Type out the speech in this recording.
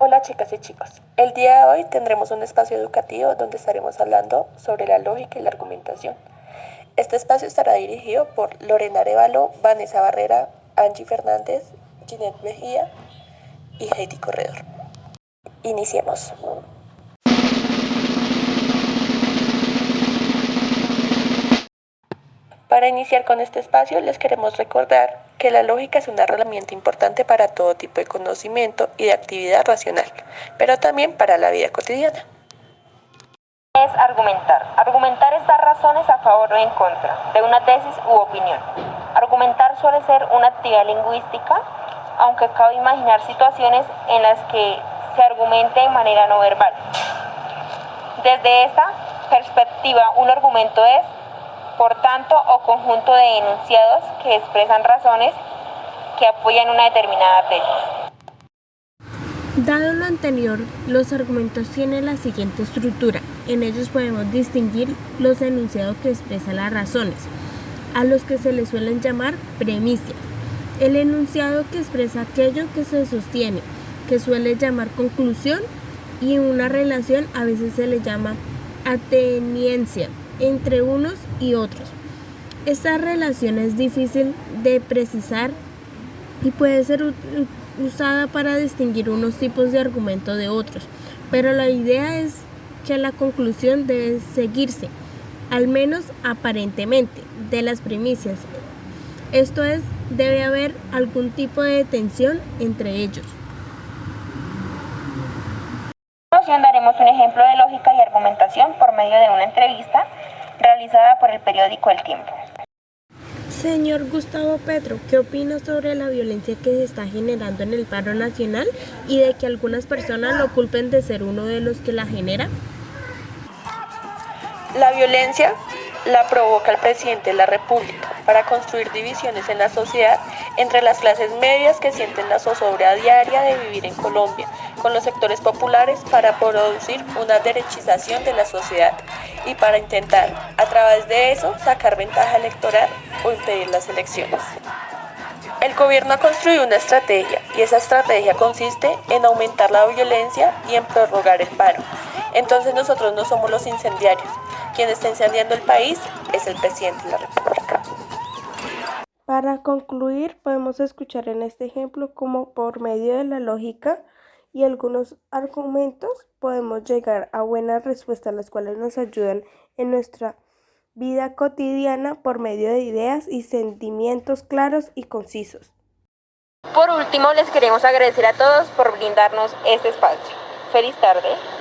Hola chicas y chicos, el día de hoy tendremos un espacio educativo donde estaremos hablando sobre la lógica y la argumentación. Este espacio estará dirigido por Lorena Arevalo, Vanessa Barrera, Angie Fernández, Ginette Mejía y Heidi Corredor. Iniciemos. Para iniciar con este espacio les queremos recordar que la lógica es una herramienta importante para todo tipo de conocimiento y de actividad racional, pero también para la vida cotidiana. Es argumentar. Argumentar es dar razones a favor o en contra de una tesis u opinión. Argumentar suele ser una actividad lingüística, aunque cabe imaginar situaciones en las que se argumente de manera no verbal. Desde esta perspectiva, un argumento es por tanto, o conjunto de enunciados que expresan razones que apoyan una determinada tesis. Dado lo anterior, los argumentos tienen la siguiente estructura. En ellos podemos distinguir los enunciados que expresan las razones, a los que se les suelen llamar premisas. El enunciado que expresa aquello que se sostiene, que suele llamar conclusión, y una relación a veces se le llama ateniencia entre unos y otros. Esta relación es difícil de precisar y puede ser usada para distinguir unos tipos de argumento de otros, pero la idea es que la conclusión debe seguirse, al menos aparentemente, de las primicias. Esto es, debe haber algún tipo de tensión entre ellos. Daremos un ejemplo de lógica por medio de una entrevista realizada por el periódico El Tiempo. Señor Gustavo Petro, ¿qué opina sobre la violencia que se está generando en el paro nacional y de que algunas personas lo culpen de ser uno de los que la genera? La violencia la provoca el presidente de la República para construir divisiones en la sociedad entre las clases medias que sienten la zozobra diaria de vivir en Colombia, con los sectores populares para producir una derechización de la sociedad y para intentar, a través de eso, sacar ventaja electoral o impedir las elecciones. El gobierno ha construido una estrategia y esa estrategia consiste en aumentar la violencia y en prorrogar el paro. Entonces nosotros no somos los incendiarios. Quien está incendiando el país es el presidente de la República. Para concluir, podemos escuchar en este ejemplo cómo por medio de la lógica y algunos argumentos podemos llegar a buenas respuestas las cuales nos ayudan en nuestra vida cotidiana por medio de ideas y sentimientos claros y concisos. Por último, les queremos agradecer a todos por brindarnos este espacio. Feliz tarde.